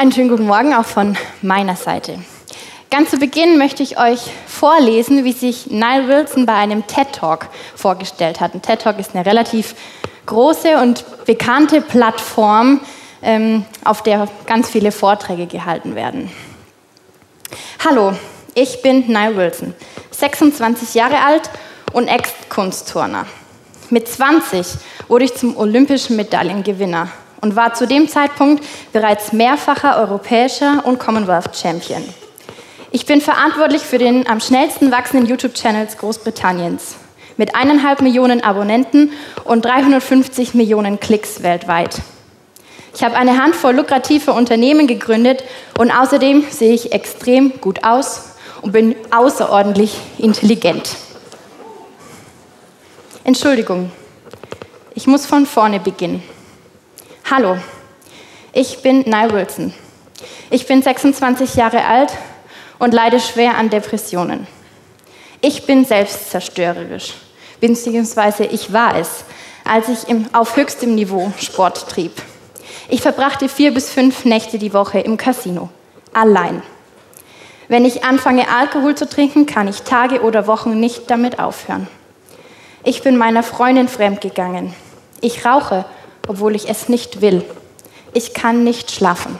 Einen schönen guten Morgen auch von meiner Seite. Ganz zu Beginn möchte ich euch vorlesen, wie sich Nile Wilson bei einem TED Talk vorgestellt hat. Ein TED Talk ist eine relativ große und bekannte Plattform, ähm, auf der ganz viele Vorträge gehalten werden. Hallo, ich bin Nile Wilson, 26 Jahre alt und Ex-Kunstturner. Mit 20 wurde ich zum olympischen Medaillengewinner und war zu dem Zeitpunkt bereits mehrfacher europäischer und Commonwealth Champion. Ich bin verantwortlich für den am schnellsten wachsenden YouTube-Channel Großbritanniens mit eineinhalb Millionen Abonnenten und 350 Millionen Klicks weltweit. Ich habe eine Handvoll lukrativer Unternehmen gegründet und außerdem sehe ich extrem gut aus und bin außerordentlich intelligent. Entschuldigung, ich muss von vorne beginnen. Hallo, ich bin Nye Wilson. Ich bin 26 Jahre alt und leide schwer an Depressionen. Ich bin selbstzerstörerisch, beziehungsweise ich war es, als ich im, auf höchstem Niveau Sport trieb. Ich verbrachte vier bis fünf Nächte die Woche im Casino, allein. Wenn ich anfange, Alkohol zu trinken, kann ich Tage oder Wochen nicht damit aufhören. Ich bin meiner Freundin fremdgegangen. Ich rauche, obwohl ich es nicht will. Ich kann nicht schlafen.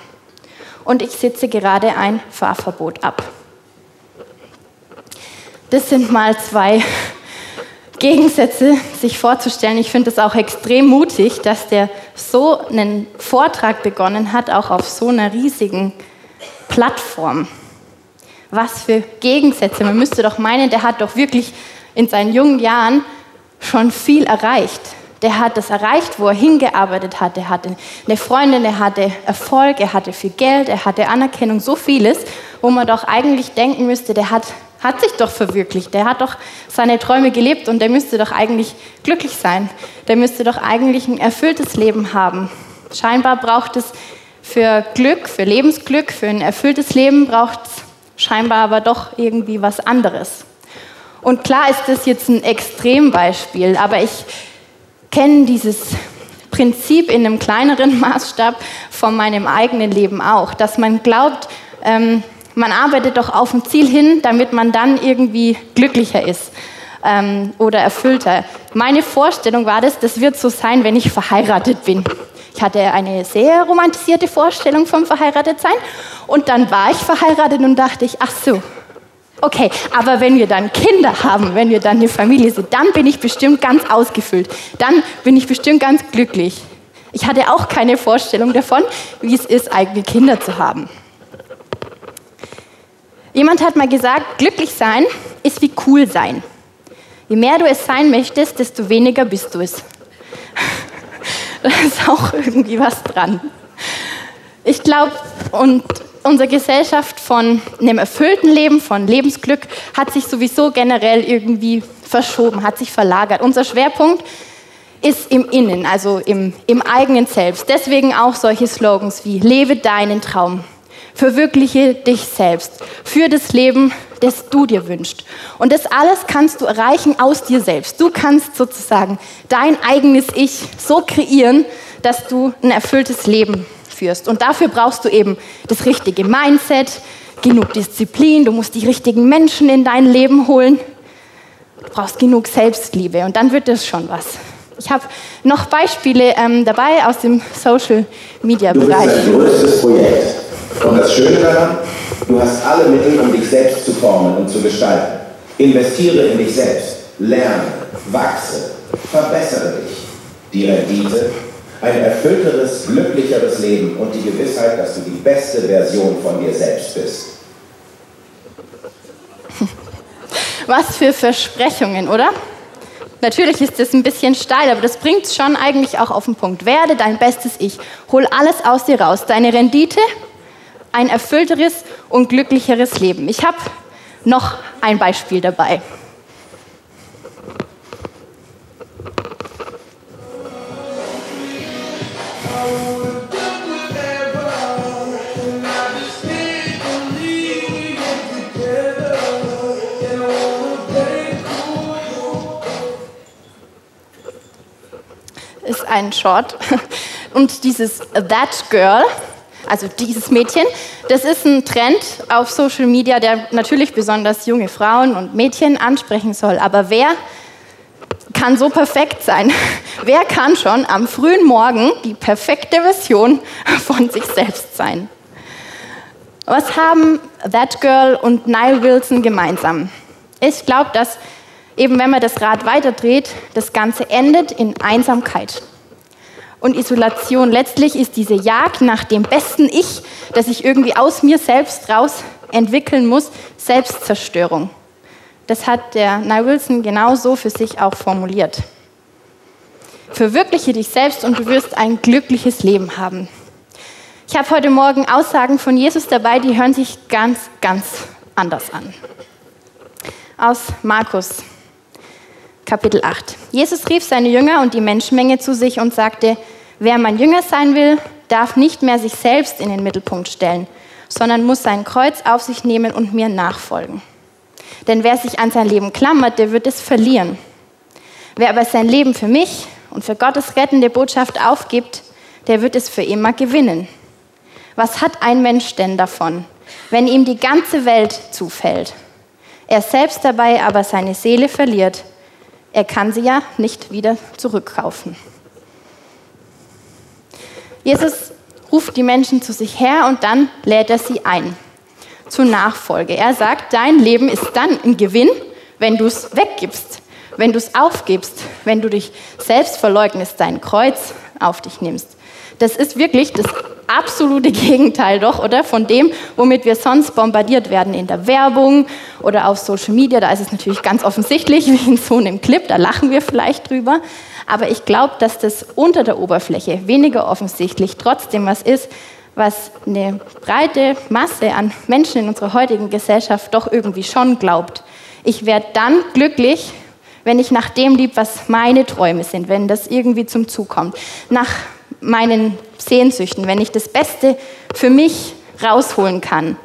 Und ich sitze gerade ein Fahrverbot ab. Das sind mal zwei Gegensätze, sich vorzustellen. Ich finde es auch extrem mutig, dass der so einen Vortrag begonnen hat, auch auf so einer riesigen Plattform. Was für Gegensätze. Man müsste doch meinen, der hat doch wirklich in seinen jungen Jahren schon viel erreicht. Der hat das erreicht, wo er hingearbeitet hat. Er hatte eine Freundin, er hatte Erfolg, er hatte viel Geld, er hatte Anerkennung, so vieles, wo man doch eigentlich denken müsste, der hat, hat sich doch verwirklicht. Der hat doch seine Träume gelebt und der müsste doch eigentlich glücklich sein. Der müsste doch eigentlich ein erfülltes Leben haben. Scheinbar braucht es für Glück, für Lebensglück, für ein erfülltes Leben braucht es scheinbar aber doch irgendwie was anderes. Und klar ist das jetzt ein Extrembeispiel, aber ich kenne dieses Prinzip in einem kleineren Maßstab von meinem eigenen Leben auch, dass man glaubt, ähm, man arbeitet doch auf ein Ziel hin, damit man dann irgendwie glücklicher ist ähm, oder erfüllter. Meine Vorstellung war das, das wird so sein, wenn ich verheiratet bin. Ich hatte eine sehr romantisierte Vorstellung vom Verheiratetsein und dann war ich verheiratet und dachte ich, ach so, Okay, aber wenn wir dann Kinder haben, wenn wir dann eine Familie sind, dann bin ich bestimmt ganz ausgefüllt. Dann bin ich bestimmt ganz glücklich. Ich hatte auch keine Vorstellung davon, wie es ist, eigene Kinder zu haben. Jemand hat mal gesagt, glücklich sein ist wie cool sein. Je mehr du es sein möchtest, desto weniger bist du es. Da ist auch irgendwie was dran. Ich glaube, und unsere Gesellschaft von einem erfüllten Leben, von Lebensglück, hat sich sowieso generell irgendwie verschoben, hat sich verlagert. Unser Schwerpunkt ist im Innen, also im, im eigenen Selbst. Deswegen auch solche Slogans wie Lebe deinen Traum, verwirkliche dich selbst, für das Leben, das du dir wünschst. Und das alles kannst du erreichen aus dir selbst. Du kannst sozusagen dein eigenes Ich so kreieren, dass du ein erfülltes Leben führst. Und dafür brauchst du eben das richtige Mindset, genug Disziplin, du musst die richtigen Menschen in dein Leben holen. Du brauchst genug Selbstliebe und dann wird das schon was. Ich habe noch Beispiele ähm, dabei aus dem Social Media Bereich. Du bist dein größtes Projekt. Und das Schöne daran, du hast alle Mittel, um dich selbst zu formen und zu gestalten. Investiere in dich selbst, lerne, wachse, verbessere dich. Die Rendite ein erfüllteres, glücklicheres Leben und die Gewissheit, dass du die beste Version von dir selbst bist. Was für Versprechungen, oder? Natürlich ist das ein bisschen steil, aber das bringt es schon eigentlich auch auf den Punkt. Werde dein bestes Ich. Hol alles aus dir raus. Deine Rendite, ein erfüllteres und glücklicheres Leben. Ich habe noch ein Beispiel dabei. Ist ein Short. Und dieses That Girl, also dieses Mädchen, das ist ein Trend auf Social Media, der natürlich besonders junge Frauen und Mädchen ansprechen soll. Aber wer kann so perfekt sein? Wer kann schon am frühen Morgen die perfekte Version von sich selbst sein? Was haben That Girl und Nile Wilson gemeinsam? Ich glaube, dass eben wenn man das Rad weiterdreht, das Ganze endet in Einsamkeit und Isolation. Letztlich ist diese Jagd nach dem besten Ich, das ich irgendwie aus mir selbst raus entwickeln muss, Selbstzerstörung. Das hat der Nye Wilson genauso für sich auch formuliert. Verwirkliche dich selbst und du wirst ein glückliches Leben haben. Ich habe heute Morgen Aussagen von Jesus dabei, die hören sich ganz, ganz anders an. Aus Markus, Kapitel 8. Jesus rief seine Jünger und die Menschenmenge zu sich und sagte, wer mein Jünger sein will, darf nicht mehr sich selbst in den Mittelpunkt stellen, sondern muss sein Kreuz auf sich nehmen und mir nachfolgen. Denn wer sich an sein Leben klammert, der wird es verlieren. Wer aber sein Leben für mich und für Gottes rettende Botschaft aufgibt, der wird es für immer gewinnen. Was hat ein Mensch denn davon, wenn ihm die ganze Welt zufällt? Er selbst dabei aber seine Seele verliert. Er kann sie ja nicht wieder zurückkaufen. Jesus ruft die Menschen zu sich her und dann lädt er sie ein zur Nachfolge. Er sagt, dein Leben ist dann ein Gewinn, wenn du es weggibst, wenn du es aufgibst, wenn du dich selbst verleugnest, dein Kreuz auf dich nimmst. Das ist wirklich das absolute Gegenteil doch, oder? Von dem, womit wir sonst bombardiert werden in der Werbung oder auf Social Media. Da ist es natürlich ganz offensichtlich, wie in so einem Clip, da lachen wir vielleicht drüber. Aber ich glaube, dass das unter der Oberfläche weniger offensichtlich trotzdem was ist, was eine breite Masse an Menschen in unserer heutigen Gesellschaft doch irgendwie schon glaubt. Ich werde dann glücklich, wenn ich nach dem lieb, was meine Träume sind, wenn das irgendwie zum Zug kommt, nach meinen Sehnsüchten, wenn ich das Beste für mich rausholen kann,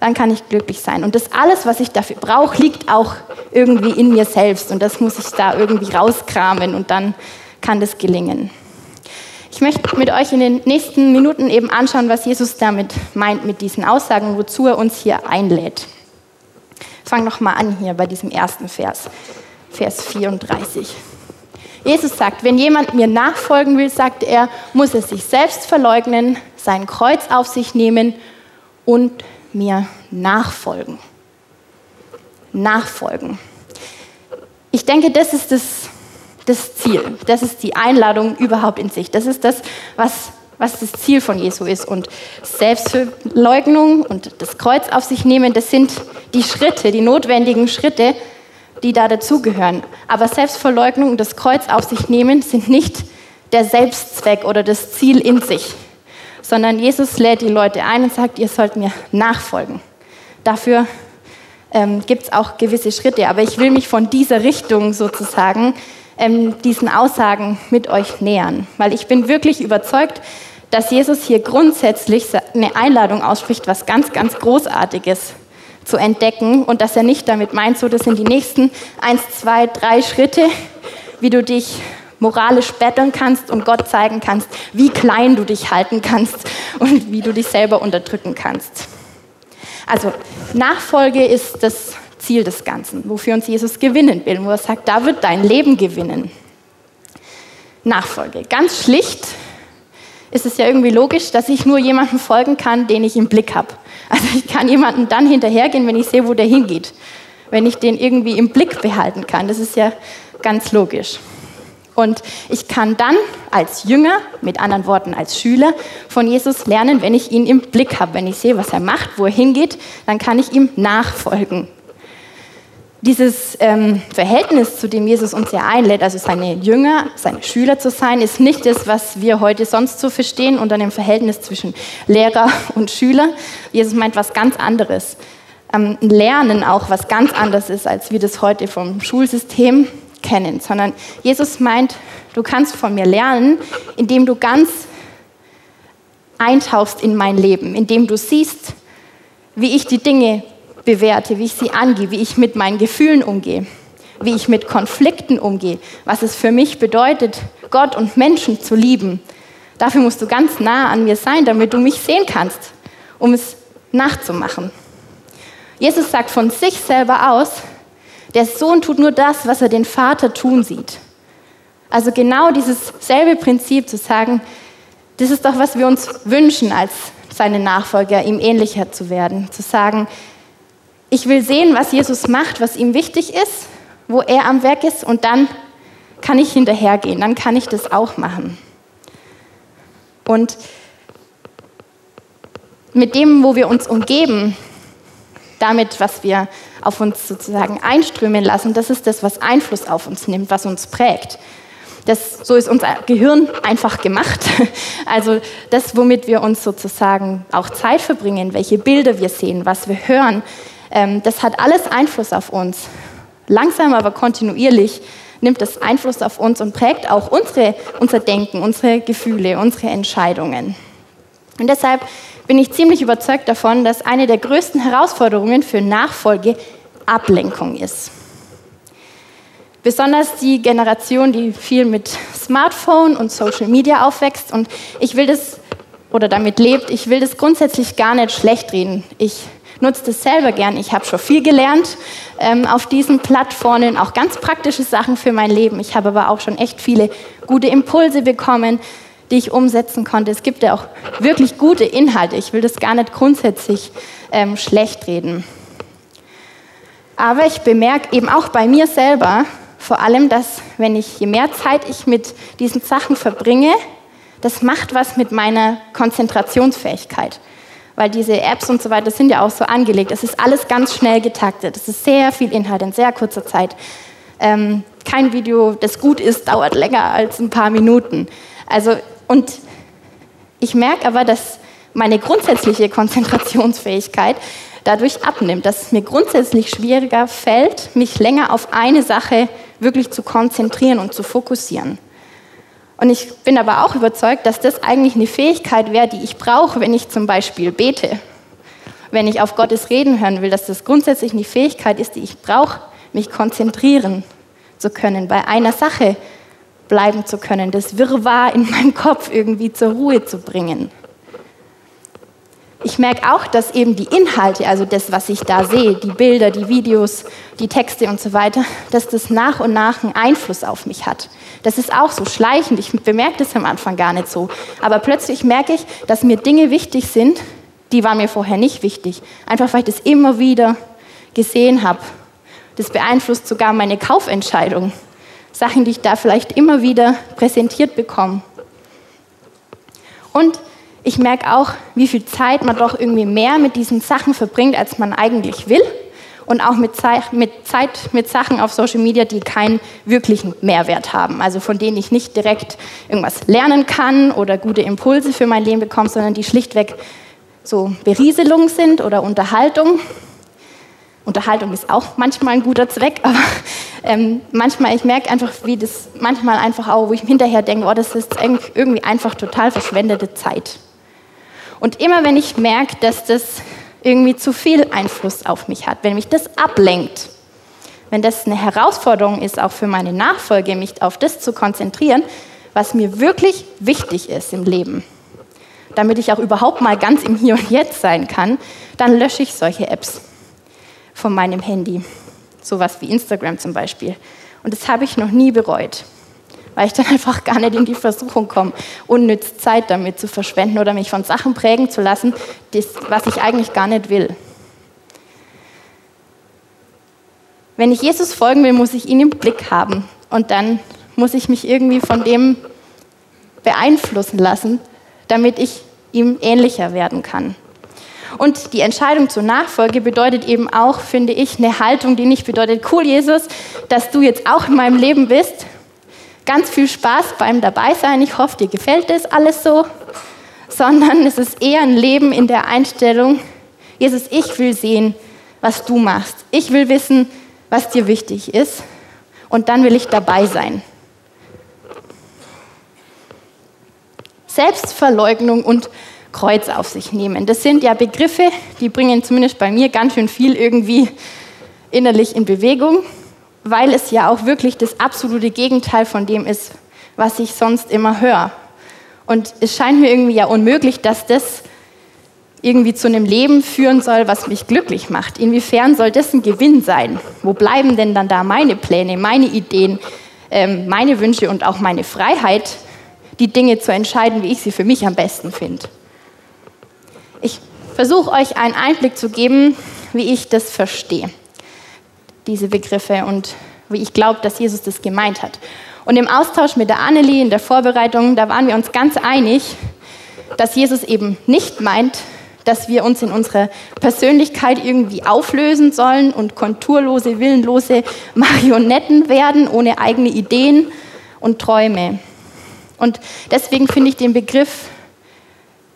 dann kann ich glücklich sein. Und das alles, was ich dafür brauche, liegt auch irgendwie in mir selbst und das muss ich da irgendwie rauskramen und dann kann das gelingen. Ich möchte mit euch in den nächsten Minuten eben anschauen, was Jesus damit meint mit diesen Aussagen, wozu er uns hier einlädt. Ich fange nochmal an hier bei diesem ersten Vers, Vers 34. Jesus sagt, wenn jemand mir nachfolgen will, sagt er, muss er sich selbst verleugnen, sein Kreuz auf sich nehmen und mir nachfolgen. Nachfolgen. Ich denke, das ist das das Ziel. Das ist die Einladung überhaupt in sich. Das ist das, was, was das Ziel von Jesu ist. Und Selbstverleugnung und das Kreuz auf sich nehmen, das sind die Schritte, die notwendigen Schritte, die da dazugehören. Aber Selbstverleugnung und das Kreuz auf sich nehmen sind nicht der Selbstzweck oder das Ziel in sich, sondern Jesus lädt die Leute ein und sagt, ihr sollt mir nachfolgen. Dafür ähm, gibt es auch gewisse Schritte, aber ich will mich von dieser Richtung sozusagen ähm, diesen Aussagen mit euch nähern. Weil ich bin wirklich überzeugt, dass Jesus hier grundsätzlich eine Einladung ausspricht, was ganz, ganz Großartiges zu entdecken und dass er nicht damit meint, so das sind die nächsten eins, zwei, drei Schritte, wie du dich moralisch betteln kannst und Gott zeigen kannst, wie klein du dich halten kannst und wie du dich selber unterdrücken kannst. Also Nachfolge ist das Ziel des Ganzen, wofür uns Jesus gewinnen will, wo er sagt, da wird dein Leben gewinnen. Nachfolge. Ganz schlicht ist es ja irgendwie logisch, dass ich nur jemandem folgen kann, den ich im Blick habe. Also ich kann jemandem dann hinterhergehen, wenn ich sehe, wo der hingeht. Wenn ich den irgendwie im Blick behalten kann. Das ist ja ganz logisch. Und ich kann dann als Jünger, mit anderen Worten als Schüler, von Jesus lernen, wenn ich ihn im Blick habe. Wenn ich sehe, was er macht, wo er hingeht, dann kann ich ihm nachfolgen dieses ähm, Verhältnis, zu dem Jesus uns ja einlädt, also seine Jünger, seine Schüler zu sein, ist nicht das, was wir heute sonst so verstehen unter dem Verhältnis zwischen Lehrer und Schüler. Jesus meint was ganz anderes. Ähm, Lernen auch was ganz anderes ist, als wir das heute vom Schulsystem kennen, sondern Jesus meint, du kannst von mir lernen, indem du ganz eintauchst in mein Leben, indem du siehst, wie ich die Dinge bewerte, wie ich sie angehe, wie ich mit meinen Gefühlen umgehe, wie ich mit Konflikten umgehe, was es für mich bedeutet, Gott und Menschen zu lieben, Dafür musst du ganz nah an mir sein, damit du mich sehen kannst, um es nachzumachen. Jesus sagt von sich selber aus, der Sohn tut nur das, was er den Vater tun sieht. Also genau dieses selbe Prinzip zu sagen, das ist doch, was wir uns wünschen als seine Nachfolger, ihm ähnlicher zu werden. Zu sagen, ich will sehen, was Jesus macht, was ihm wichtig ist, wo er am Werk ist und dann kann ich hinterhergehen, dann kann ich das auch machen. Und mit dem, wo wir uns umgeben, damit, was wir auf uns sozusagen einströmen lassen, das ist das, was Einfluss auf uns nimmt, was uns prägt. Das, so ist unser Gehirn einfach gemacht. Also das, womit wir uns sozusagen auch Zeit verbringen, welche Bilder wir sehen, was wir hören, das hat alles Einfluss auf uns. Langsam, aber kontinuierlich nimmt das Einfluss auf uns und prägt auch unsere, unser Denken, unsere Gefühle, unsere Entscheidungen. Und deshalb bin ich ziemlich überzeugt davon, dass eine der größten Herausforderungen für Nachfolge Ablenkung ist. Besonders die Generation, die viel mit Smartphone und Social Media aufwächst. Und ich will das, oder damit lebt, ich will das grundsätzlich gar nicht schlecht reden. Ich nutze das selber gern. Ich habe schon viel gelernt ähm, auf diesen Plattformen, auch ganz praktische Sachen für mein Leben. Ich habe aber auch schon echt viele gute Impulse bekommen, die ich umsetzen konnte. Es gibt ja auch wirklich gute Inhalte. Ich will das gar nicht grundsätzlich ähm, schlecht reden. Aber ich bemerke eben auch bei mir selber, vor allem, dass wenn ich, je mehr Zeit ich mit diesen Sachen verbringe, das macht was mit meiner Konzentrationsfähigkeit. Weil diese Apps und so weiter sind ja auch so angelegt. Es ist alles ganz schnell getaktet. Es ist sehr viel Inhalt in sehr kurzer Zeit. Ähm, kein Video, das gut ist, dauert länger als ein paar Minuten. Also, und ich merke aber, dass meine grundsätzliche Konzentrationsfähigkeit dadurch abnimmt, dass es mir grundsätzlich schwieriger fällt, mich länger auf eine Sache wirklich zu konzentrieren und zu fokussieren. Und ich bin aber auch überzeugt, dass das eigentlich eine Fähigkeit wäre, die ich brauche, wenn ich zum Beispiel bete. Wenn ich auf Gottes Reden hören will, dass das grundsätzlich eine Fähigkeit ist, die ich brauche, mich konzentrieren zu können, bei einer Sache bleiben zu können, das Wirrwarr in meinem Kopf irgendwie zur Ruhe zu bringen ich merke auch, dass eben die Inhalte, also das, was ich da sehe, die Bilder, die Videos, die Texte und so weiter, dass das nach und nach einen Einfluss auf mich hat. Das ist auch so schleichend. Ich bemerke das am Anfang gar nicht so. Aber plötzlich merke ich, dass mir Dinge wichtig sind, die waren mir vorher nicht wichtig. Einfach weil ich das immer wieder gesehen habe. Das beeinflusst sogar meine Kaufentscheidung. Sachen, die ich da vielleicht immer wieder präsentiert bekomme. Und ich merke auch, wie viel Zeit man doch irgendwie mehr mit diesen Sachen verbringt, als man eigentlich will. Und auch mit Zeit, mit Zeit mit Sachen auf Social Media, die keinen wirklichen Mehrwert haben. Also von denen ich nicht direkt irgendwas lernen kann oder gute Impulse für mein Leben bekomme, sondern die schlichtweg so Berieselung sind oder Unterhaltung. Unterhaltung ist auch manchmal ein guter Zweck, aber ähm, manchmal, ich merke einfach, wie das manchmal einfach auch, wo ich hinterher denke, oh, das ist irgendwie einfach total verschwendete Zeit. Und immer wenn ich merke, dass das irgendwie zu viel Einfluss auf mich hat, wenn mich das ablenkt, wenn das eine Herausforderung ist, auch für meine Nachfolge, mich auf das zu konzentrieren, was mir wirklich wichtig ist im Leben, damit ich auch überhaupt mal ganz im Hier und Jetzt sein kann, dann lösche ich solche Apps von meinem Handy. Sowas wie Instagram zum Beispiel. Und das habe ich noch nie bereut weil ich dann einfach gar nicht in die Versuchung komme, unnütz Zeit damit zu verschwenden oder mich von Sachen prägen zu lassen, das, was ich eigentlich gar nicht will. Wenn ich Jesus folgen will, muss ich ihn im Blick haben und dann muss ich mich irgendwie von dem beeinflussen lassen, damit ich ihm ähnlicher werden kann. Und die Entscheidung zur Nachfolge bedeutet eben auch, finde ich, eine Haltung, die nicht bedeutet, cool Jesus, dass du jetzt auch in meinem Leben bist, ganz viel Spaß beim Dabeisein. Ich hoffe, dir gefällt das alles so. Sondern es ist eher ein Leben in der Einstellung, Jesus, ich will sehen, was du machst. Ich will wissen, was dir wichtig ist. Und dann will ich dabei sein. Selbstverleugnung und Kreuz auf sich nehmen. Das sind ja Begriffe, die bringen zumindest bei mir ganz schön viel irgendwie innerlich in Bewegung weil es ja auch wirklich das absolute Gegenteil von dem ist, was ich sonst immer höre. Und es scheint mir irgendwie ja unmöglich, dass das irgendwie zu einem Leben führen soll, was mich glücklich macht. Inwiefern soll das ein Gewinn sein? Wo bleiben denn dann da meine Pläne, meine Ideen, ähm, meine Wünsche und auch meine Freiheit, die Dinge zu entscheiden, wie ich sie für mich am besten finde? Ich versuche euch einen Einblick zu geben, wie ich das verstehe, diese Begriffe und wie ich glaube, dass Jesus das gemeint hat. Und im Austausch mit der Annelie in der Vorbereitung, da waren wir uns ganz einig, dass Jesus eben nicht meint, dass wir uns in unserer Persönlichkeit irgendwie auflösen sollen und konturlose, willenlose Marionetten werden, ohne eigene Ideen und Träume. Und deswegen finde ich den Begriff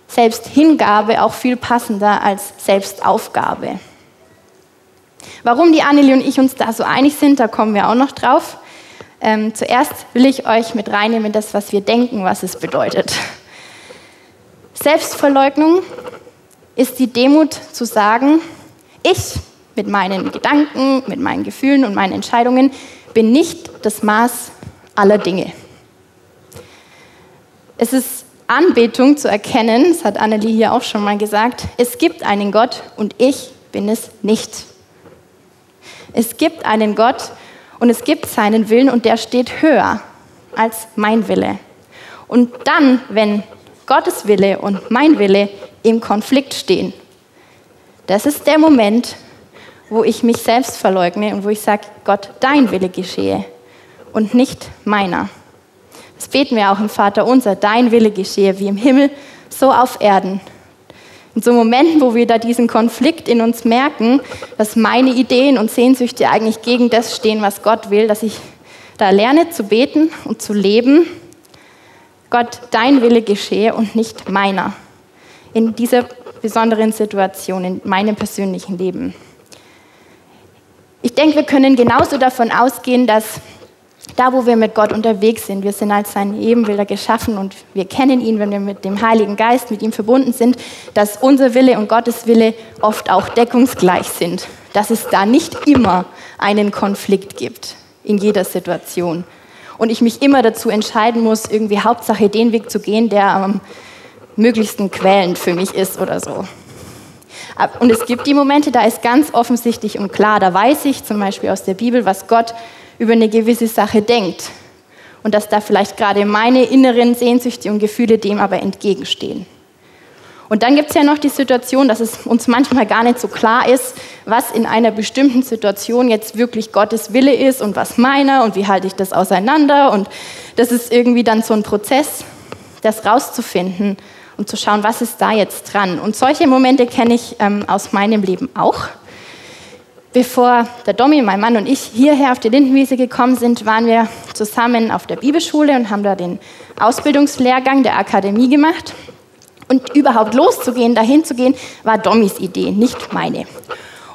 Selbsthingabe auch viel passender als Selbstaufgabe. Warum die Annelie und ich uns da so einig sind, da kommen wir auch noch drauf. Ähm, zuerst will ich euch mit reinnehmen, das, was wir denken, was es bedeutet. Selbstverleugnung ist die Demut zu sagen, ich mit meinen Gedanken, mit meinen Gefühlen und meinen Entscheidungen bin nicht das Maß aller Dinge. Es ist Anbetung zu erkennen, das hat Annelie hier auch schon mal gesagt, es gibt einen Gott und ich bin es nicht. Es gibt einen Gott und es gibt seinen Willen und der steht höher als mein Wille. Und dann, wenn Gottes Wille und mein Wille im Konflikt stehen, das ist der Moment, wo ich mich selbst verleugne und wo ich sage, Gott, dein Wille geschehe und nicht meiner. Das beten wir auch im Vater unser, dein Wille geschehe wie im Himmel, so auf Erden. In so Momenten, wo wir da diesen Konflikt in uns merken, dass meine Ideen und Sehnsüchte eigentlich gegen das stehen, was Gott will, dass ich da lerne zu beten und zu leben, Gott, dein Wille geschehe und nicht meiner. In dieser besonderen Situation, in meinem persönlichen Leben. Ich denke, wir können genauso davon ausgehen, dass da, wo wir mit Gott unterwegs sind, wir sind als seine Ebenbilder geschaffen und wir kennen ihn, wenn wir mit dem Heiligen Geist, mit ihm verbunden sind, dass unser Wille und Gottes Wille oft auch deckungsgleich sind. Dass es da nicht immer einen Konflikt gibt in jeder Situation. Und ich mich immer dazu entscheiden muss, irgendwie Hauptsache den Weg zu gehen, der am möglichsten quälend für mich ist oder so. Und es gibt die Momente, da ist ganz offensichtlich und klar, da weiß ich zum Beispiel aus der Bibel, was Gott über eine gewisse Sache denkt. Und dass da vielleicht gerade meine inneren Sehnsüchte und Gefühle dem aber entgegenstehen. Und dann gibt es ja noch die Situation, dass es uns manchmal gar nicht so klar ist, was in einer bestimmten Situation jetzt wirklich Gottes Wille ist und was meiner und wie halte ich das auseinander. Und das ist irgendwie dann so ein Prozess, das rauszufinden und zu schauen, was ist da jetzt dran. Und solche Momente kenne ich ähm, aus meinem Leben auch. Bevor der Domi, mein Mann und ich hierher auf die Lindenwiese gekommen sind, waren wir zusammen auf der Bibelschule und haben da den Ausbildungslehrgang der Akademie gemacht. Und überhaupt loszugehen, dahin zu gehen, war Dommys Idee, nicht meine.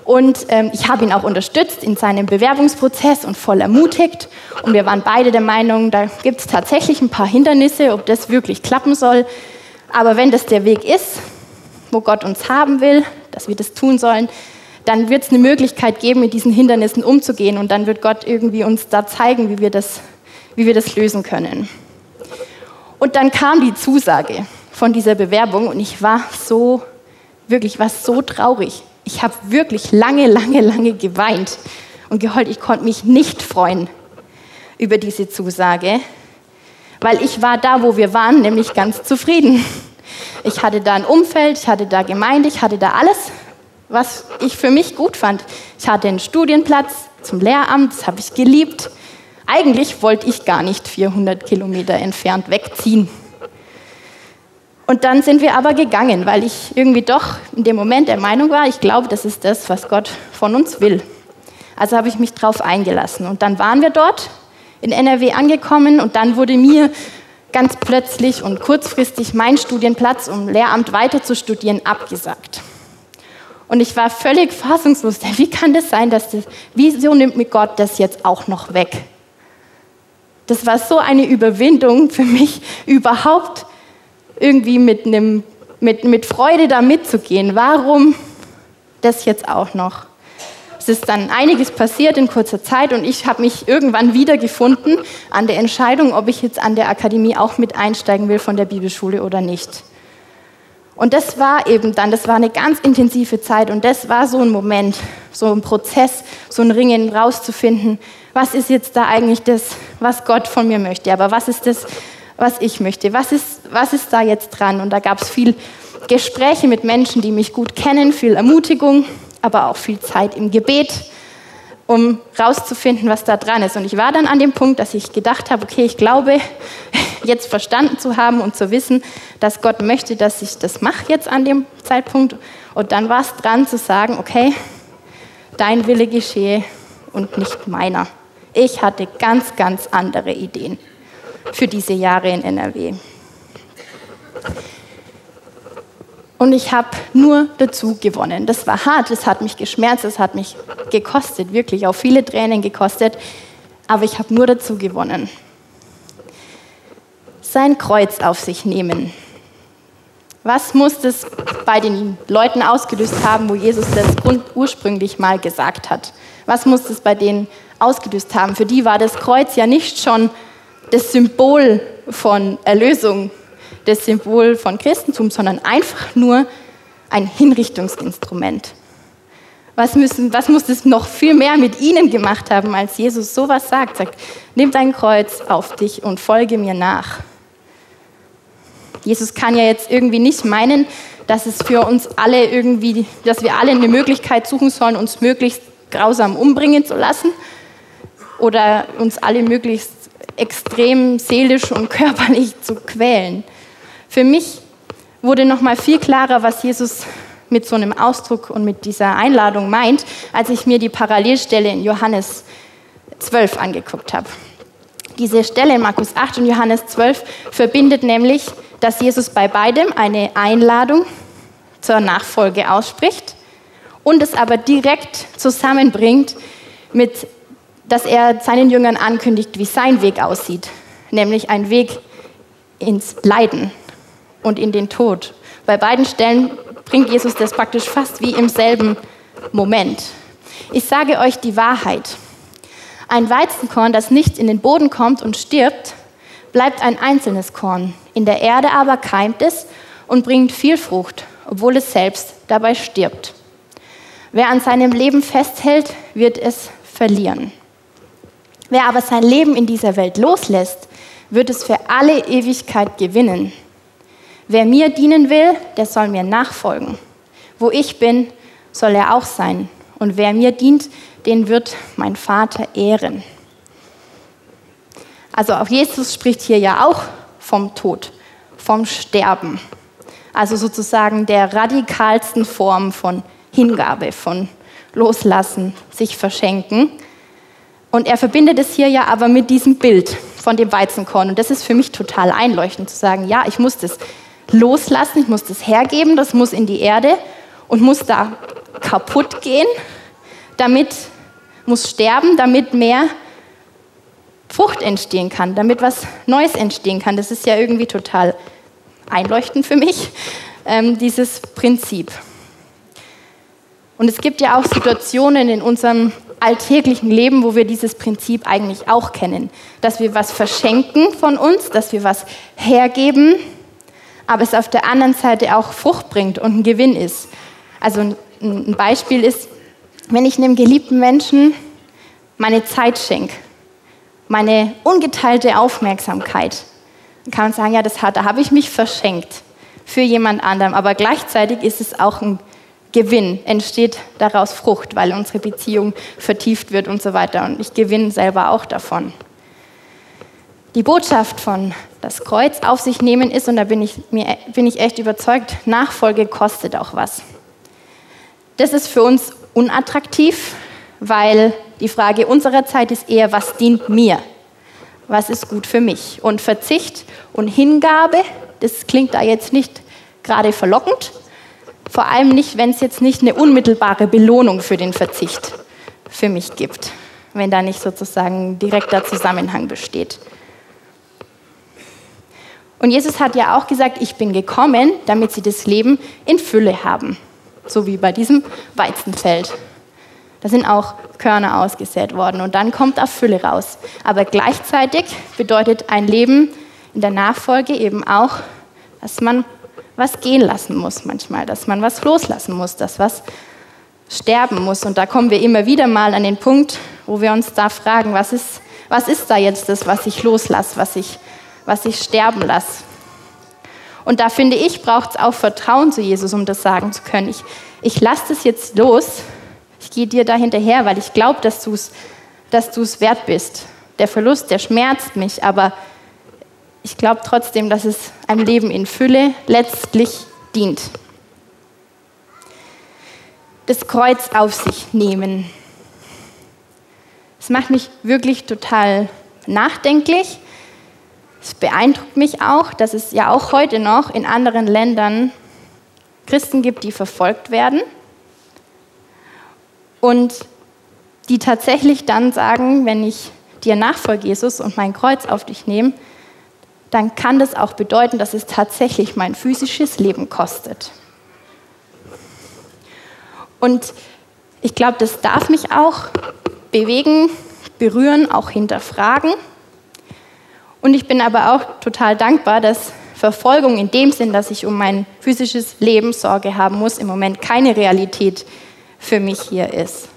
Und ähm, ich habe ihn auch unterstützt in seinem Bewerbungsprozess und voll ermutigt. Und wir waren beide der Meinung, da gibt es tatsächlich ein paar Hindernisse, ob das wirklich klappen soll. Aber wenn das der Weg ist, wo Gott uns haben will, dass wir das tun sollen, dann wird es eine Möglichkeit geben, mit diesen Hindernissen umzugehen und dann wird Gott irgendwie uns da zeigen, wie wir das, wie wir das lösen können. Und dann kam die Zusage von dieser Bewerbung und ich war so, wirklich, war so traurig. Ich habe wirklich lange, lange, lange geweint und geheult. Ich konnte mich nicht freuen über diese Zusage, weil ich war da, wo wir waren, nämlich ganz zufrieden. Ich hatte da ein Umfeld, ich hatte da Gemeinde, ich hatte da alles was ich für mich gut fand. Ich hatte einen Studienplatz zum Lehramt, das habe ich geliebt. Eigentlich wollte ich gar nicht 400 Kilometer entfernt wegziehen. Und dann sind wir aber gegangen, weil ich irgendwie doch in dem Moment der Meinung war, ich glaube, das ist das, was Gott von uns will. Also habe ich mich darauf eingelassen. Und dann waren wir dort in NRW angekommen und dann wurde mir ganz plötzlich und kurzfristig mein Studienplatz, um Lehramt weiter zu studieren, abgesagt. Und ich war völlig fassungslos. Wie kann das sein, dass das, wieso nimmt mir Gott das jetzt auch noch weg? Das war so eine Überwindung für mich, überhaupt irgendwie mit, einem, mit, mit Freude da mitzugehen. Warum das jetzt auch noch? Es ist dann einiges passiert in kurzer Zeit und ich habe mich irgendwann wiedergefunden an der Entscheidung, ob ich jetzt an der Akademie auch mit einsteigen will von der Bibelschule oder nicht. Und das war eben dann, das war eine ganz intensive Zeit und das war so ein Moment, so ein Prozess, so ein Ringen rauszufinden, was ist jetzt da eigentlich das, was Gott von mir möchte, aber was ist das, was ich möchte, was ist, was ist da jetzt dran? Und da gab es viel Gespräche mit Menschen, die mich gut kennen, viel Ermutigung, aber auch viel Zeit im Gebet, um rauszufinden, was da dran ist. Und ich war dann an dem Punkt, dass ich gedacht habe, okay, ich glaube, jetzt verstanden zu haben und zu wissen, dass Gott möchte, dass ich das mache jetzt an dem Zeitpunkt. Und dann war es dran zu sagen, okay, dein Wille geschehe und nicht meiner. Ich hatte ganz, ganz andere Ideen für diese Jahre in NRW. Und ich habe nur dazu gewonnen. Das war hart, das hat mich geschmerzt, das hat mich gekostet, wirklich auch viele Tränen gekostet. Aber ich habe nur dazu gewonnen sein Kreuz auf sich nehmen. Was muss das bei den Leuten ausgelöst haben, wo Jesus das ursprünglich mal gesagt hat? Was muss das bei denen ausgelöst haben? Für die war das Kreuz ja nicht schon das Symbol von Erlösung, das Symbol von Christentum, sondern einfach nur ein Hinrichtungsinstrument. Was, müssen, was muss das noch viel mehr mit ihnen gemacht haben, als Jesus sowas sagt? Sagt, nimm dein Kreuz auf dich und folge mir nach. Jesus kann ja jetzt irgendwie nicht meinen, dass es für uns alle irgendwie, dass wir alle eine Möglichkeit suchen sollen, uns möglichst grausam umbringen zu lassen oder uns alle möglichst extrem seelisch und körperlich zu quälen. Für mich wurde noch mal viel klarer, was Jesus mit so einem Ausdruck und mit dieser Einladung meint, als ich mir die Parallelstelle in Johannes 12 angeguckt habe. Diese Stelle in Markus 8 und Johannes 12 verbindet nämlich dass Jesus bei beidem eine Einladung zur Nachfolge ausspricht und es aber direkt zusammenbringt mit, dass er seinen Jüngern ankündigt, wie sein Weg aussieht, nämlich ein Weg ins Leiden und in den Tod. Bei beiden Stellen bringt Jesus das praktisch fast wie im selben Moment. Ich sage euch die Wahrheit. Ein Weizenkorn, das nicht in den Boden kommt und stirbt, bleibt ein einzelnes Korn. In der Erde aber keimt es und bringt viel Frucht, obwohl es selbst dabei stirbt. Wer an seinem Leben festhält, wird es verlieren. Wer aber sein Leben in dieser Welt loslässt, wird es für alle Ewigkeit gewinnen. Wer mir dienen will, der soll mir nachfolgen. Wo ich bin, soll er auch sein. Und wer mir dient, den wird mein Vater ehren. Also auch Jesus spricht hier ja auch vom Tod, vom Sterben. Also sozusagen der radikalsten Form von Hingabe, von Loslassen, sich verschenken. Und er verbindet es hier ja aber mit diesem Bild von dem Weizenkorn. Und das ist für mich total einleuchtend zu sagen, ja, ich muss das loslassen, ich muss das hergeben, das muss in die Erde und muss da kaputt gehen, damit muss sterben, damit mehr Frucht entstehen kann, damit was Neues entstehen kann. Das ist ja irgendwie total einleuchtend für mich, ähm, dieses Prinzip. Und es gibt ja auch Situationen in unserem alltäglichen Leben, wo wir dieses Prinzip eigentlich auch kennen. Dass wir was verschenken von uns, dass wir was hergeben, aber es auf der anderen Seite auch Frucht bringt und ein Gewinn ist. Also ein Beispiel ist, wenn ich einem geliebten Menschen meine Zeit schenke, meine ungeteilte Aufmerksamkeit. Dann kann man sagen, ja, das hat, da habe ich mich verschenkt für jemand anderem. Aber gleichzeitig ist es auch ein Gewinn, entsteht daraus Frucht, weil unsere Beziehung vertieft wird und so weiter. Und ich gewinne selber auch davon. Die Botschaft von das Kreuz auf sich nehmen ist, und da bin ich, mir, bin ich echt überzeugt, Nachfolge kostet auch was. Das ist für uns unattraktiv, weil die Frage unserer Zeit ist eher, was dient mir? Was ist gut für mich? Und Verzicht und Hingabe, das klingt da jetzt nicht gerade verlockend. Vor allem nicht, wenn es jetzt nicht eine unmittelbare Belohnung für den Verzicht für mich gibt. Wenn da nicht sozusagen direkter Zusammenhang besteht. Und Jesus hat ja auch gesagt, ich bin gekommen, damit sie das Leben in Fülle haben. So wie bei diesem Weizenfeld. Da sind auch Körner ausgesät worden und dann kommt auch Fülle raus. Aber gleichzeitig bedeutet ein Leben in der Nachfolge eben auch, dass man was gehen lassen muss manchmal, dass man was loslassen muss, dass was sterben muss. Und da kommen wir immer wieder mal an den Punkt, wo wir uns da fragen, was ist, was ist da jetzt das, was ich loslasse, was ich, was ich sterben lasse. Und da finde ich, braucht es auch Vertrauen zu Jesus, um das sagen zu können. Ich, ich lasse das jetzt los, ich gehe dir da hinterher, weil ich glaube, dass du es dass wert bist. Der Verlust, der schmerzt mich, aber ich glaube trotzdem, dass es einem Leben in Fülle letztlich dient. Das Kreuz auf sich nehmen. Es macht mich wirklich total nachdenklich. Es beeindruckt mich auch, dass es ja auch heute noch in anderen Ländern Christen gibt, die verfolgt werden und die tatsächlich dann sagen, wenn ich dir nachfolge, Jesus, und mein Kreuz auf dich nehme, dann kann das auch bedeuten, dass es tatsächlich mein physisches Leben kostet. Und ich glaube, das darf mich auch bewegen, berühren, auch hinterfragen. Und ich bin aber auch total dankbar, dass Verfolgung in dem Sinn, dass ich um mein physisches Leben Sorge haben muss, im Moment keine Realität für mich hier ist.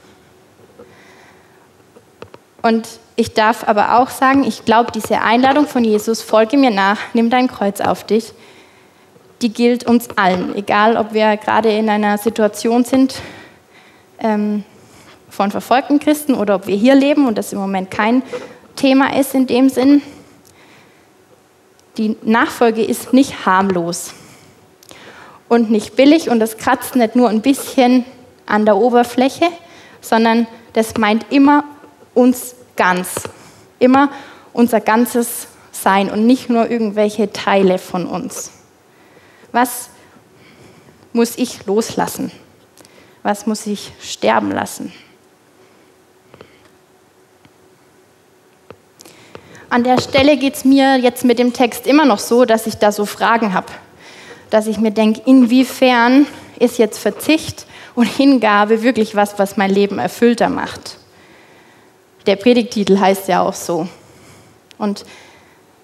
Und ich darf aber auch sagen, ich glaube, diese Einladung von Jesus, folge mir nach, nimm dein Kreuz auf dich, die gilt uns allen, egal ob wir gerade in einer Situation sind ähm, von verfolgten Christen oder ob wir hier leben und das im Moment kein Thema ist in dem Sinn. Die Nachfolge ist nicht harmlos und nicht billig und das kratzt nicht nur ein bisschen an der Oberfläche, sondern das meint immer uns ganz. Immer unser ganzes Sein und nicht nur irgendwelche Teile von uns. Was muss ich loslassen? Was muss ich sterben lassen? An der Stelle geht es mir jetzt mit dem Text immer noch so, dass ich da so Fragen habe. Dass ich mir denke, inwiefern ist jetzt Verzicht und Hingabe wirklich was, was mein Leben erfüllter macht? Der Predigtitel heißt ja auch so. Und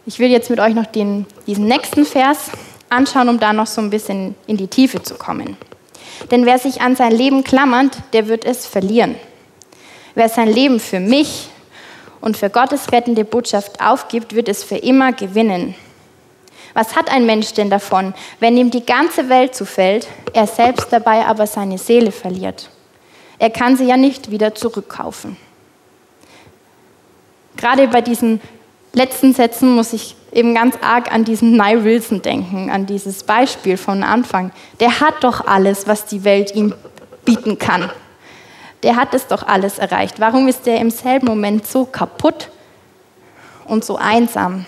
ich will jetzt mit euch noch den, diesen nächsten Vers anschauen, um da noch so ein bisschen in die Tiefe zu kommen. Denn wer sich an sein Leben klammert, der wird es verlieren. Wer sein Leben für mich und für Gottes rettende Botschaft aufgibt, wird es für immer gewinnen. Was hat ein Mensch denn davon, wenn ihm die ganze Welt zufällt, er selbst dabei aber seine Seele verliert? Er kann sie ja nicht wieder zurückkaufen. Gerade bei diesen letzten Sätzen muss ich eben ganz arg an diesen Nye Wilson denken, an dieses Beispiel von Anfang. Der hat doch alles, was die Welt ihm bieten kann. Der hat es doch alles erreicht. Warum ist er im selben Moment so kaputt und so einsam?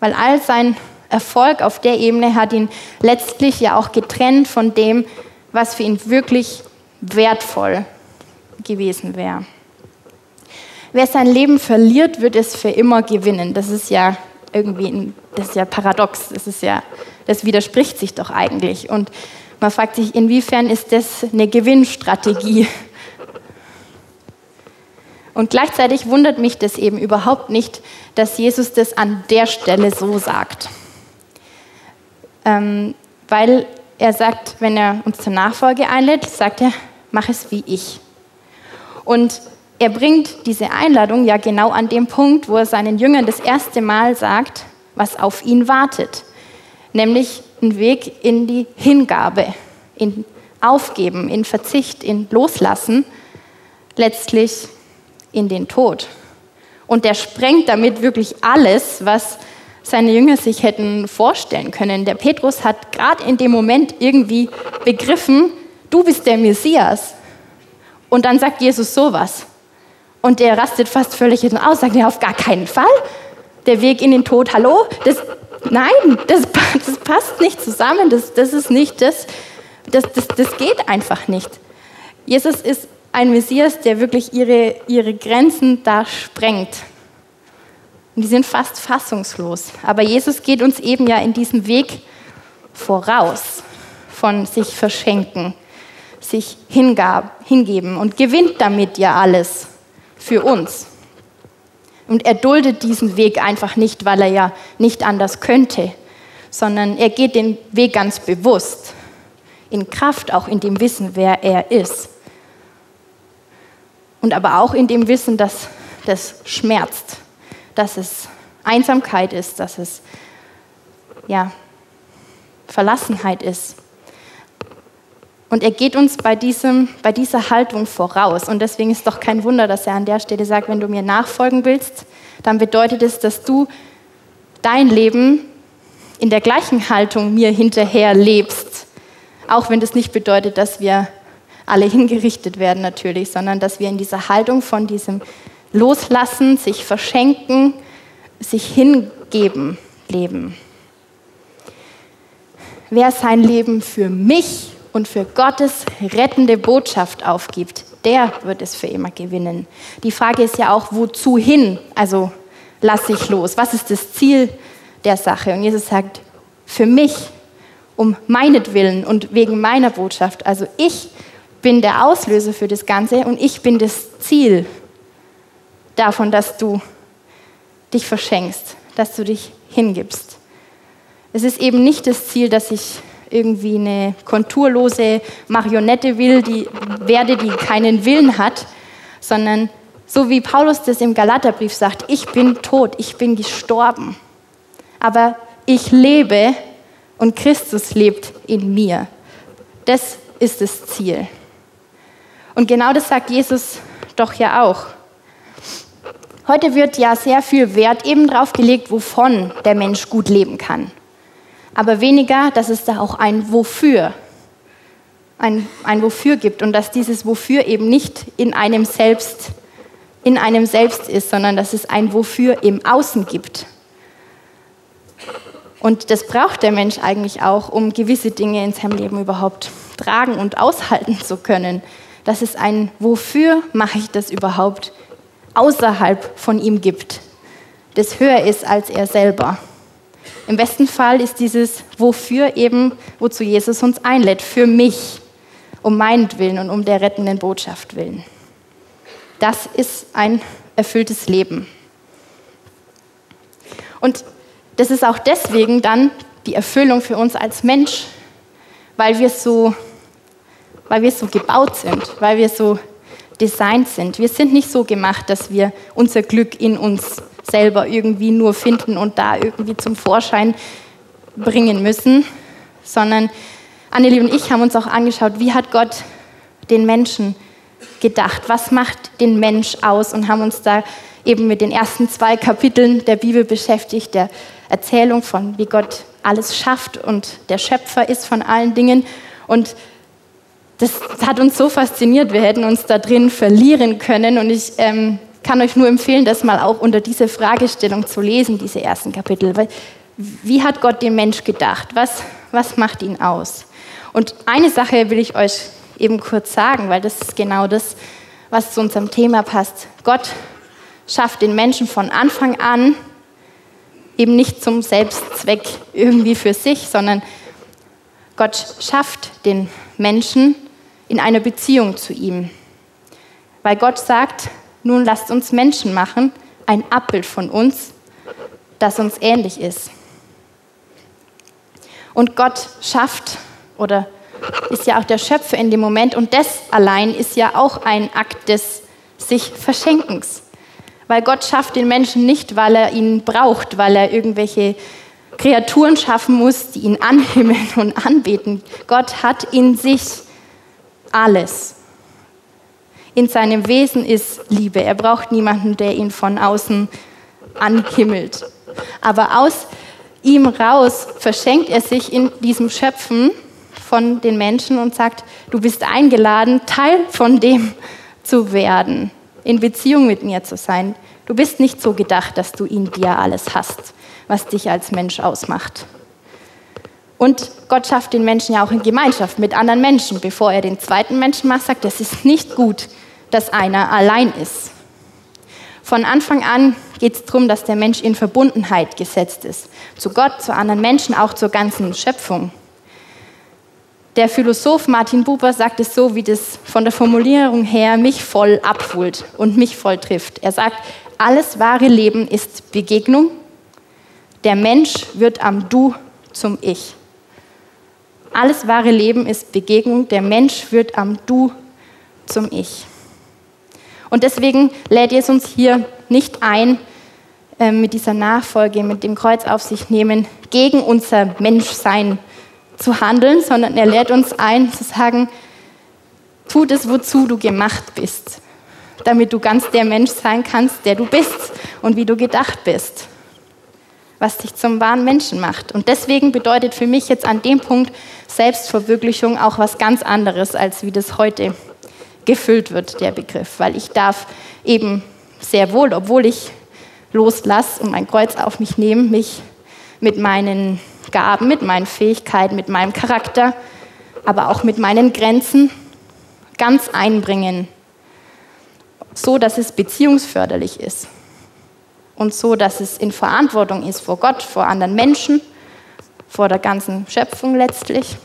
Weil all sein Erfolg auf der Ebene hat ihn letztlich ja auch getrennt von dem, was für ihn wirklich wertvoll gewesen wäre. Wer sein Leben verliert, wird es für immer gewinnen. Das ist ja irgendwie ein, das ist ja paradox. Das, ist ja, das widerspricht sich doch eigentlich. Und man fragt sich, inwiefern ist das eine Gewinnstrategie? Und gleichzeitig wundert mich das eben überhaupt nicht, dass Jesus das an der Stelle so sagt. Ähm, weil er sagt, wenn er uns zur Nachfolge einlädt, sagt er, mach es wie ich. Und er bringt diese Einladung ja genau an dem Punkt, wo er seinen Jüngern das erste Mal sagt, was auf ihn wartet. Nämlich ein Weg in die Hingabe, in Aufgeben, in Verzicht, in Loslassen, letztlich in den Tod. Und er sprengt damit wirklich alles, was seine Jünger sich hätten vorstellen können. Der Petrus hat gerade in dem Moment irgendwie begriffen, du bist der Messias. Und dann sagt Jesus sowas. Und der rastet fast völlig aus, sagt er auf gar keinen Fall. Der Weg in den Tod, hallo? Das, nein, das, das passt nicht zusammen. Das, das ist nicht das, das, das, das geht einfach nicht. Jesus ist ein Messias, der wirklich ihre, ihre Grenzen da sprengt. Und die sind fast fassungslos. Aber Jesus geht uns eben ja in diesem Weg voraus von sich verschenken, sich hingab, hingeben und gewinnt damit ja alles für uns. Und er duldet diesen Weg einfach nicht, weil er ja nicht anders könnte, sondern er geht den Weg ganz bewusst, in Kraft, auch in dem Wissen, wer er ist. Und aber auch in dem Wissen, dass das schmerzt, dass es Einsamkeit ist, dass es ja, Verlassenheit ist. Und er geht uns bei, diesem, bei dieser Haltung voraus. Und deswegen ist doch kein Wunder, dass er an der Stelle sagt, wenn du mir nachfolgen willst, dann bedeutet es, dass du dein Leben in der gleichen Haltung mir hinterher lebst. Auch wenn das nicht bedeutet, dass wir alle hingerichtet werden natürlich, sondern dass wir in dieser Haltung von diesem Loslassen, sich verschenken, sich hingeben leben. Wer sein Leben für mich und für Gottes rettende Botschaft aufgibt, der wird es für immer gewinnen. Die Frage ist ja auch, wozu hin? Also lasse ich los. Was ist das Ziel der Sache? Und Jesus sagt, für mich, um meinetwillen und wegen meiner Botschaft. Also ich bin der Auslöser für das Ganze und ich bin das Ziel davon, dass du dich verschenkst, dass du dich hingibst. Es ist eben nicht das Ziel, dass ich irgendwie eine konturlose Marionette will, die werde, die keinen Willen hat, sondern so wie Paulus das im Galaterbrief sagt, ich bin tot, ich bin gestorben, aber ich lebe und Christus lebt in mir. Das ist das Ziel. Und genau das sagt Jesus doch ja auch. Heute wird ja sehr viel Wert eben darauf gelegt, wovon der Mensch gut leben kann. Aber weniger, dass es da auch ein Wofür, ein, ein Wofür gibt und dass dieses Wofür eben nicht in einem selbst, in einem selbst ist, sondern dass es ein Wofür im Außen gibt. Und das braucht der Mensch eigentlich auch, um gewisse Dinge in seinem Leben überhaupt tragen und aushalten zu können dass es ein Wofür mache ich das überhaupt außerhalb von ihm gibt, das höher ist als er selber. Im besten Fall ist dieses Wofür eben, wozu Jesus uns einlädt, für mich, um meinetwillen und um der rettenden Botschaft willen. Das ist ein erfülltes Leben. Und das ist auch deswegen dann die Erfüllung für uns als Mensch, weil wir so weil wir so gebaut sind, weil wir so designt sind. Wir sind nicht so gemacht, dass wir unser Glück in uns selber irgendwie nur finden und da irgendwie zum Vorschein bringen müssen, sondern Annelie und ich haben uns auch angeschaut, wie hat Gott den Menschen gedacht, was macht den Mensch aus und haben uns da eben mit den ersten zwei Kapiteln der Bibel beschäftigt, der Erzählung von, wie Gott alles schafft und der Schöpfer ist von allen Dingen. Und das hat uns so fasziniert, wir hätten uns da drin verlieren können. Und ich ähm, kann euch nur empfehlen, das mal auch unter diese Fragestellung zu lesen, diese ersten Kapitel. Weil, wie hat Gott den Mensch gedacht? Was, was macht ihn aus? Und eine Sache will ich euch eben kurz sagen, weil das ist genau das, was zu unserem Thema passt. Gott schafft den Menschen von Anfang an eben nicht zum Selbstzweck irgendwie für sich, sondern Gott schafft den Menschen in einer Beziehung zu ihm. Weil Gott sagt, nun lasst uns Menschen machen, ein Abbild von uns, das uns ähnlich ist. Und Gott schafft oder ist ja auch der Schöpfer in dem Moment und das allein ist ja auch ein Akt des sich Verschenkens. Weil Gott schafft den Menschen nicht, weil er ihn braucht, weil er irgendwelche Kreaturen schaffen muss, die ihn anhimmeln und anbeten. Gott hat in sich alles. In seinem Wesen ist Liebe. Er braucht niemanden, der ihn von außen anhimmelt. Aber aus ihm raus verschenkt er sich in diesem Schöpfen von den Menschen und sagt, du bist eingeladen, Teil von dem zu werden, in Beziehung mit mir zu sein. Du bist nicht so gedacht, dass du in dir alles hast, was dich als Mensch ausmacht. Und Gott schafft den Menschen ja auch in Gemeinschaft mit anderen Menschen. Bevor er den zweiten Menschen macht, sagt, es ist nicht gut, dass einer allein ist. Von Anfang an geht es darum, dass der Mensch in Verbundenheit gesetzt ist. Zu Gott, zu anderen Menschen, auch zur ganzen Schöpfung. Der Philosoph Martin Buber sagt es so, wie das von der Formulierung her mich voll abholt und mich voll trifft. Er sagt, alles wahre Leben ist Begegnung. Der Mensch wird am Du zum Ich. Alles wahre Leben ist Begegnung. Der Mensch wird am Du zum Ich. Und deswegen lädt Jesus uns hier nicht ein, äh, mit dieser Nachfolge, mit dem Kreuz auf sich nehmen, gegen unser Menschsein zu handeln, sondern er lädt uns ein zu sagen, tu das, wozu du gemacht bist, damit du ganz der Mensch sein kannst, der du bist und wie du gedacht bist, was dich zum wahren Menschen macht. Und deswegen bedeutet für mich jetzt an dem Punkt Selbstverwirklichung auch was ganz anderes, als wie das heute gefüllt wird, der Begriff, weil ich darf eben sehr wohl, obwohl ich loslasse und mein Kreuz auf mich nehme, mich mit meinen Gaben, mit meinen Fähigkeiten, mit meinem Charakter, aber auch mit meinen Grenzen ganz einbringen, so dass es beziehungsförderlich ist und so dass es in Verantwortung ist vor Gott, vor anderen Menschen, vor der ganzen Schöpfung letztlich.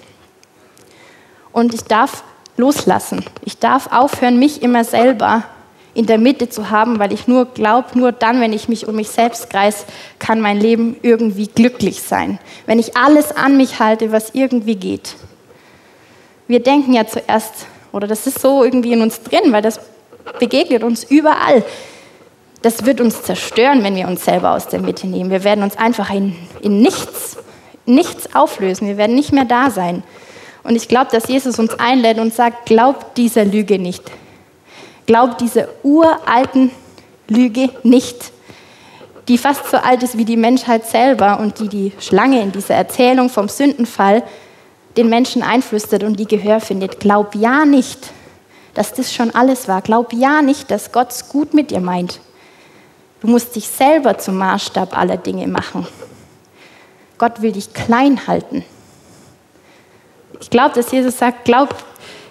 Und ich darf loslassen. Ich darf aufhören, mich immer selber in der Mitte zu haben, weil ich nur glaube, nur dann, wenn ich mich um mich selbst kreise, kann mein Leben irgendwie glücklich sein. Wenn ich alles an mich halte, was irgendwie geht. Wir denken ja zuerst, oder das ist so irgendwie in uns drin, weil das begegnet uns überall. Das wird uns zerstören, wenn wir uns selber aus der Mitte nehmen. Wir werden uns einfach in, in nichts, nichts auflösen. Wir werden nicht mehr da sein. Und ich glaube, dass Jesus uns einlädt und sagt, glaubt dieser Lüge nicht. Glaubt dieser uralten Lüge nicht, die fast so alt ist wie die Menschheit selber und die die Schlange in dieser Erzählung vom Sündenfall den Menschen einflüstert und die Gehör findet. Glaub ja nicht, dass das schon alles war. Glaub ja nicht, dass Gott es gut mit dir meint. Du musst dich selber zum Maßstab aller Dinge machen. Gott will dich klein halten. Ich glaube, dass Jesus sagt, glaubt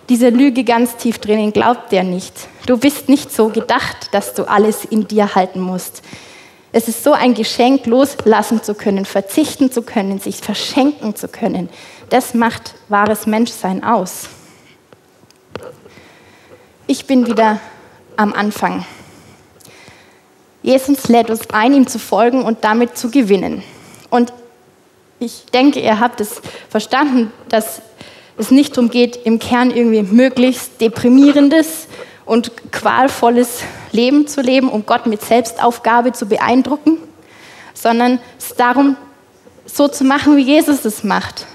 diese Lüge ganz tief drinnen, glaubt der nicht. Du bist nicht so gedacht, dass du alles in dir halten musst. Es ist so ein Geschenk, loslassen zu können, verzichten zu können, sich verschenken zu können. Das macht wahres Menschsein aus. Ich bin wieder am Anfang. Jesus lädt uns ein, ihm zu folgen und damit zu gewinnen. Und ich denke, ihr habt es verstanden, dass es nicht darum geht, im Kern irgendwie möglichst deprimierendes und qualvolles Leben zu leben, um Gott mit Selbstaufgabe zu beeindrucken, sondern es darum, so zu machen, wie Jesus es macht.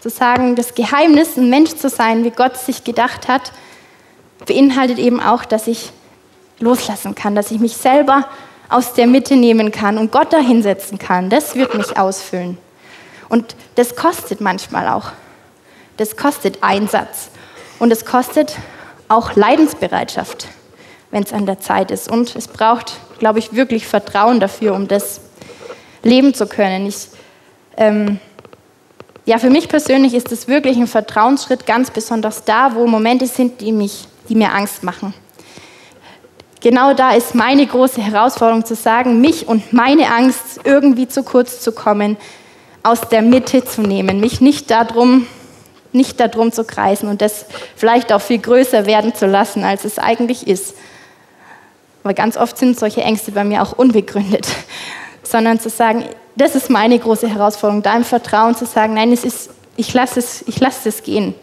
Zu sagen, das Geheimnis, ein Mensch zu sein, wie Gott sich gedacht hat, beinhaltet eben auch, dass ich loslassen kann, dass ich mich selber aus der Mitte nehmen kann und Gott dahinsetzen kann. Das wird mich ausfüllen. Und das kostet manchmal auch. Das kostet Einsatz. Und es kostet auch Leidensbereitschaft, wenn es an der Zeit ist. Und es braucht, glaube ich, wirklich Vertrauen dafür, um das leben zu können. Ich, ähm, ja, für mich persönlich ist es wirklich ein Vertrauensschritt, ganz besonders da, wo Momente sind, die, mich, die mir Angst machen. Genau da ist meine große Herausforderung zu sagen, mich und meine Angst irgendwie zu kurz zu kommen, aus der Mitte zu nehmen, mich nicht darum, nicht darum zu kreisen und das vielleicht auch viel größer werden zu lassen, als es eigentlich ist. Weil ganz oft sind solche Ängste bei mir auch unbegründet, sondern zu sagen, das ist meine große Herausforderung, da im Vertrauen zu sagen, nein, es ist, ich lasse es, ich lasse es gehen.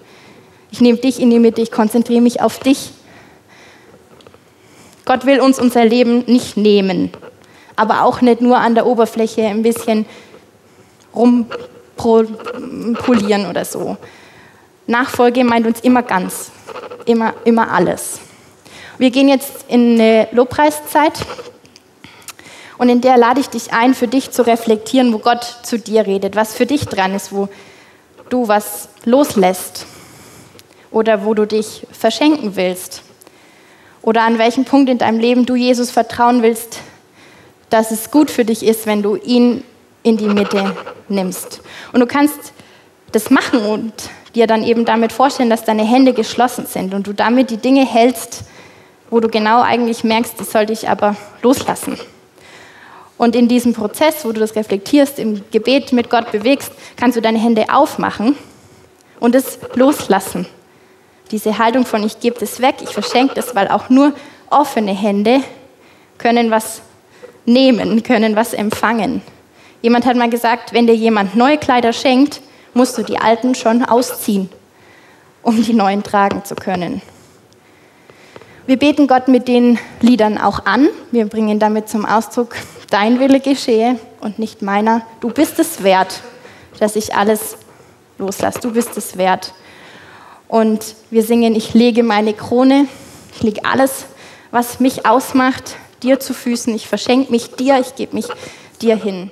Ich nehme dich in die Mitte, ich konzentriere mich auf dich. Gott will uns unser Leben nicht nehmen, aber auch nicht nur an der Oberfläche ein bisschen rumpolieren oder so. Nachfolge meint uns immer ganz, immer, immer alles. Wir gehen jetzt in eine Lobpreiszeit und in der lade ich dich ein, für dich zu reflektieren, wo Gott zu dir redet, was für dich dran ist, wo du was loslässt oder wo du dich verschenken willst oder an welchem Punkt in deinem Leben du Jesus vertrauen willst, dass es gut für dich ist, wenn du ihn in die Mitte nimmst. Und du kannst das machen und dir dann eben damit vorstellen, dass deine Hände geschlossen sind und du damit die Dinge hältst, wo du genau eigentlich merkst, die sollte ich aber loslassen. Und in diesem Prozess, wo du das reflektierst, im Gebet mit Gott bewegst, kannst du deine Hände aufmachen und es loslassen. Diese Haltung von ich gebe das weg, ich verschenke das, weil auch nur offene Hände können was nehmen, können was empfangen. Jemand hat mal gesagt, wenn dir jemand neue Kleider schenkt, musst du die alten schon ausziehen, um die neuen tragen zu können. Wir beten Gott mit den Liedern auch an. Wir bringen damit zum Ausdruck, dein Wille geschehe und nicht meiner. Du bist es wert, dass ich alles loslasse. Du bist es wert. Und wir singen, ich lege meine Krone, ich lege alles, was mich ausmacht, dir zu Füßen. Ich verschenke mich dir, ich gebe mich dir hin.